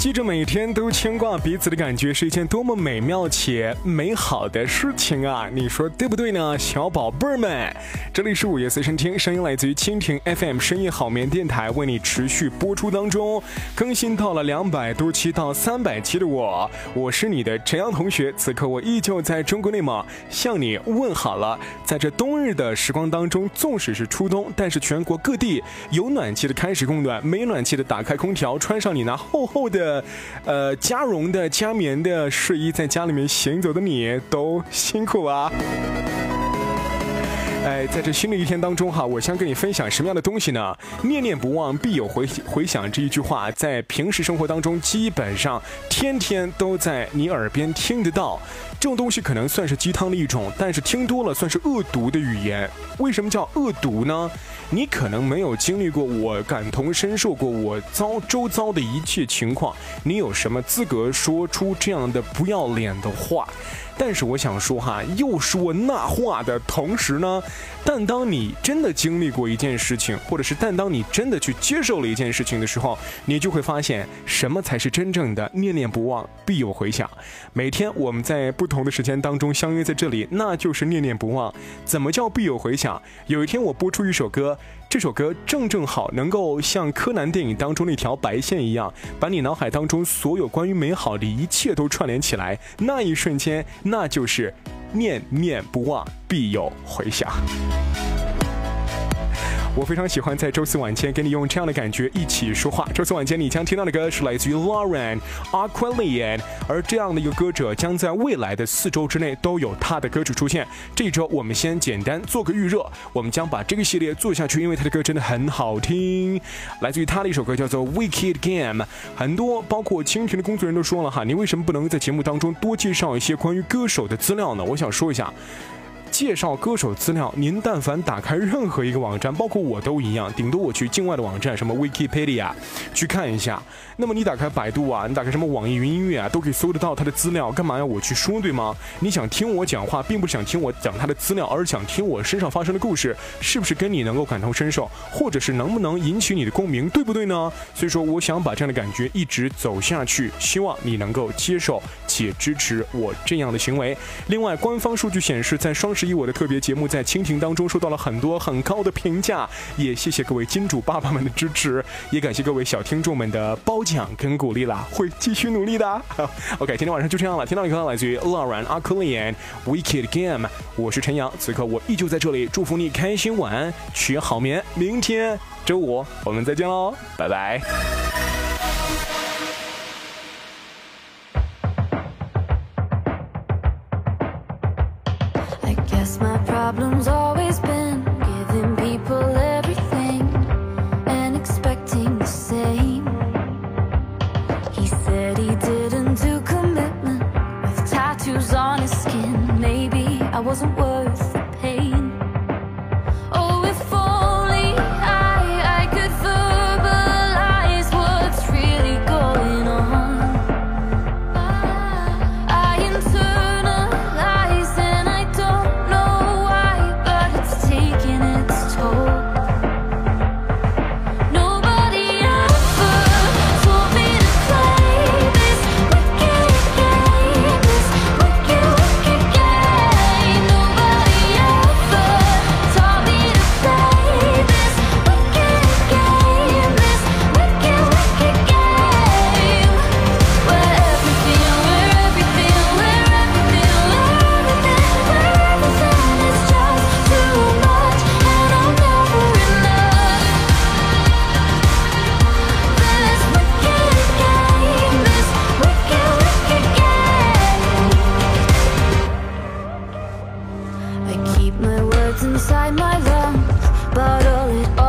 记着每天都牵挂彼此的感觉是一件多么美妙且美好的事情啊！你说对不对呢，小宝贝儿们？这里是午夜随身听，声音来自于蜻蜓 FM 深夜好眠电台，为你持续播出当中，更新到了两百多期到三百期的我，我是你的陈阳同学。此刻我依旧在中国内蒙向你问好了。在这冬日的时光当中，纵使是初冬，但是全国各地有暖气的开始供暖，没暖气的打开空调，穿上你那厚厚的。呃，加绒的、加棉的睡衣，在家里面行走的你都辛苦啊。哎，在这新的一天当中哈，我想跟你分享什么样的东西呢？念念不忘，必有回回响这一句话，在平时生活当中，基本上天天都在你耳边听得到。这种东西可能算是鸡汤的一种，但是听多了算是恶毒的语言。为什么叫恶毒呢？你可能没有经历过，我感同身受过我遭周遭的一切情况，你有什么资格说出这样的不要脸的话？但是我想说哈，又说那话的同时呢，但当你真的经历过一件事情，或者是但当你真的去接受了一件事情的时候，你就会发现什么才是真正的念念不忘，必有回响。每天我们在不同的时间当中相约在这里，那就是念念不忘。怎么叫必有回响？有一天我播出一首歌。这首歌正正好能够像柯南电影当中那条白线一样，把你脑海当中所有关于美好的一切都串联起来。那一瞬间，那就是念念不忘，必有回响。我非常喜欢在周四晚间跟你用这样的感觉一起说话。周四晚间你将听到的歌是来自于 Lauren Aquilian，而这样的一个歌者将在未来的四周之内都有他的歌曲出现。这一周我们先简单做个预热，我们将把这个系列做下去，因为他的歌真的很好听。来自于他的一首歌叫做 Wicked Game，很多包括蜻蜓的工作人员都说了哈，你为什么不能在节目当中多介绍一些关于歌手的资料呢？我想说一下。介绍歌手资料，您但凡打开任何一个网站，包括我都一样，顶多我去境外的网站，什么 Wikipedia 去看一下。那么你打开百度啊，你打开什么网易云音乐啊，都可以搜得到他的资料。干嘛要我去说，对吗？你想听我讲话，并不是想听我讲他的资料，而是想听我身上发生的故事，是不是跟你能够感同身受，或者是能不能引起你的共鸣，对不对呢？所以说，我想把这样的感觉一直走下去，希望你能够接受且支持我这样的行为。另外，官方数据显示，在双十一我的特别节目在蜻蜓当中受到了很多很高的评价，也谢谢各位金主爸爸们的支持，也感谢各位小听众们的褒奖跟鼓励啦，会继续努力的。OK，今天晚上就这样了，听到一个来自于 Lauren a c u l i a n Wicked Game，我是陈阳，此刻我依旧在这里，祝福你开心晚安，取好眠，明天周五我们再见喽，拜拜。Problems always been giving people everything and expecting the same. He said he didn't do commitment with tattoos on his skin. Maybe I wasn't My words inside my lungs. But all it